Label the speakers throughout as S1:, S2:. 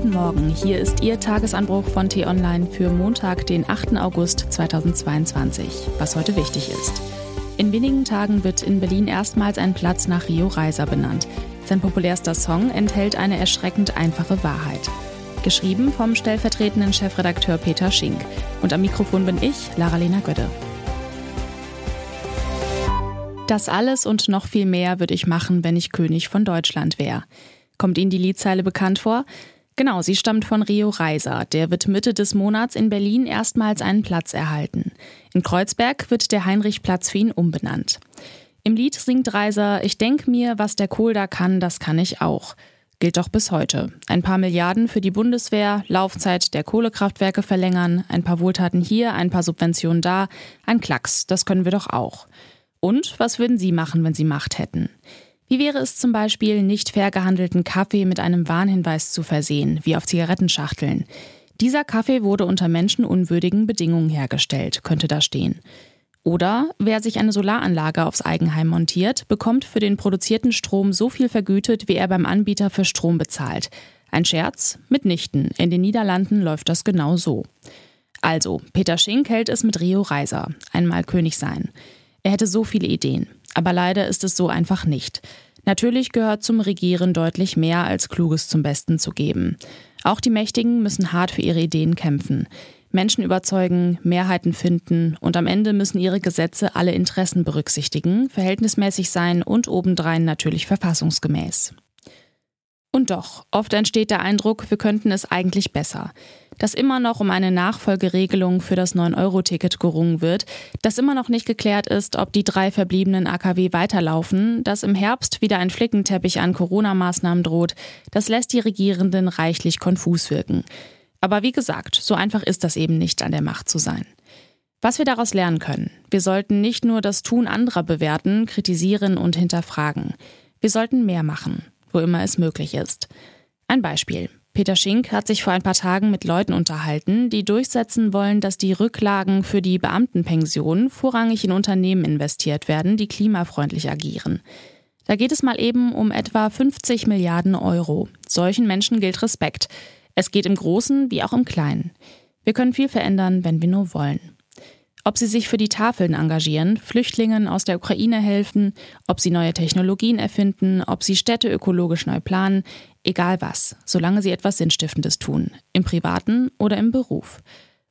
S1: Guten Morgen, hier ist Ihr Tagesanbruch von T-Online für Montag, den 8. August 2022. Was heute wichtig ist. In wenigen Tagen wird in Berlin erstmals ein Platz nach Rio Reiser benannt. Sein populärster Song enthält eine erschreckend einfache Wahrheit. Geschrieben vom stellvertretenden Chefredakteur Peter Schink. Und am Mikrofon bin ich, Lara-Lena Gödde. Das alles und noch viel mehr würde ich machen, wenn ich König von Deutschland wäre. Kommt Ihnen die Liedzeile bekannt vor? Genau, sie stammt von Rio Reiser. Der wird Mitte des Monats in Berlin erstmals einen Platz erhalten. In Kreuzberg wird der Heinrichplatz für ihn umbenannt. Im Lied singt Reiser, ich denk mir, was der Kohl da kann, das kann ich auch. Gilt doch bis heute. Ein paar Milliarden für die Bundeswehr, Laufzeit der Kohlekraftwerke verlängern, ein paar Wohltaten hier, ein paar Subventionen da, ein Klacks, das können wir doch auch. Und was würden Sie machen, wenn Sie Macht hätten? Wie wäre es zum Beispiel, nicht fair gehandelten Kaffee mit einem Warnhinweis zu versehen, wie auf Zigarettenschachteln? Dieser Kaffee wurde unter menschenunwürdigen Bedingungen hergestellt, könnte da stehen. Oder wer sich eine Solaranlage aufs Eigenheim montiert, bekommt für den produzierten Strom so viel vergütet, wie er beim Anbieter für Strom bezahlt. Ein Scherz? Mitnichten. In den Niederlanden läuft das genau so. Also, Peter Schink hält es mit Rio Reiser. Einmal König sein. Er hätte so viele Ideen. Aber leider ist es so einfach nicht. Natürlich gehört zum Regieren deutlich mehr als Kluges zum Besten zu geben. Auch die Mächtigen müssen hart für ihre Ideen kämpfen. Menschen überzeugen, Mehrheiten finden und am Ende müssen ihre Gesetze alle Interessen berücksichtigen, verhältnismäßig sein und obendrein natürlich verfassungsgemäß. Und doch, oft entsteht der Eindruck, wir könnten es eigentlich besser. Dass immer noch um eine Nachfolgeregelung für das 9-Euro-Ticket gerungen wird, dass immer noch nicht geklärt ist, ob die drei verbliebenen AKW weiterlaufen, dass im Herbst wieder ein Flickenteppich an Corona-Maßnahmen droht, das lässt die Regierenden reichlich konfus wirken. Aber wie gesagt, so einfach ist das eben nicht, an der Macht zu sein. Was wir daraus lernen können. Wir sollten nicht nur das Tun anderer bewerten, kritisieren und hinterfragen. Wir sollten mehr machen immer es möglich ist. Ein Beispiel. Peter Schink hat sich vor ein paar Tagen mit Leuten unterhalten, die durchsetzen wollen, dass die Rücklagen für die Beamtenpension vorrangig in Unternehmen investiert werden, die klimafreundlich agieren. Da geht es mal eben um etwa 50 Milliarden Euro. Solchen Menschen gilt Respekt. Es geht im Großen wie auch im Kleinen. Wir können viel verändern, wenn wir nur wollen. Ob sie sich für die Tafeln engagieren, Flüchtlingen aus der Ukraine helfen, ob sie neue Technologien erfinden, ob sie Städte ökologisch neu planen, egal was, solange sie etwas Sinnstiftendes tun, im privaten oder im Beruf.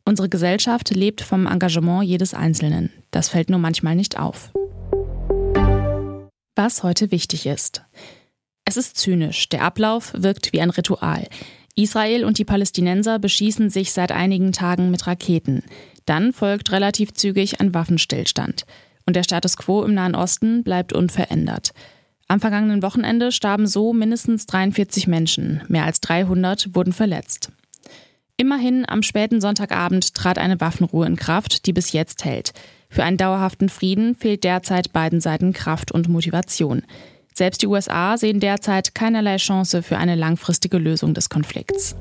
S1: Unsere Gesellschaft lebt vom Engagement jedes Einzelnen. Das fällt nur manchmal nicht auf. Was heute wichtig ist. Es ist zynisch. Der Ablauf wirkt wie ein Ritual. Israel und die Palästinenser beschießen sich seit einigen Tagen mit Raketen. Dann folgt relativ zügig ein Waffenstillstand. Und der Status quo im Nahen Osten bleibt unverändert. Am vergangenen Wochenende starben so mindestens 43 Menschen, mehr als 300 wurden verletzt. Immerhin am späten Sonntagabend trat eine Waffenruhe in Kraft, die bis jetzt hält. Für einen dauerhaften Frieden fehlt derzeit beiden Seiten Kraft und Motivation. Selbst die USA sehen derzeit keinerlei Chance für eine langfristige Lösung des Konflikts.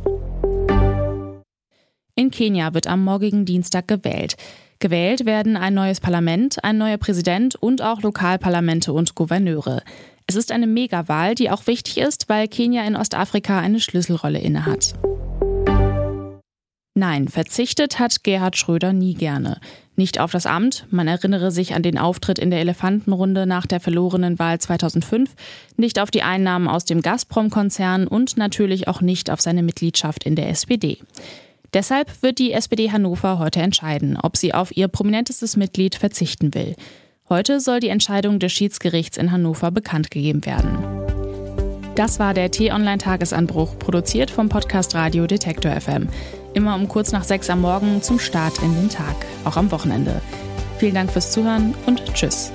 S1: In Kenia wird am morgigen Dienstag gewählt. Gewählt werden ein neues Parlament, ein neuer Präsident und auch Lokalparlamente und Gouverneure. Es ist eine Megawahl, die auch wichtig ist, weil Kenia in Ostafrika eine Schlüsselrolle innehat. Nein, verzichtet hat Gerhard Schröder nie gerne. Nicht auf das Amt, man erinnere sich an den Auftritt in der Elefantenrunde nach der verlorenen Wahl 2005, nicht auf die Einnahmen aus dem Gazprom-Konzern und natürlich auch nicht auf seine Mitgliedschaft in der SPD. Deshalb wird die SPD Hannover heute entscheiden, ob sie auf ihr prominentestes Mitglied verzichten will. Heute soll die Entscheidung des Schiedsgerichts in Hannover bekannt gegeben werden. Das war der T-Online-Tagesanbruch, produziert vom Podcast Radio Detektor FM. Immer um kurz nach sechs am Morgen zum Start in den Tag, auch am Wochenende. Vielen Dank fürs Zuhören und Tschüss.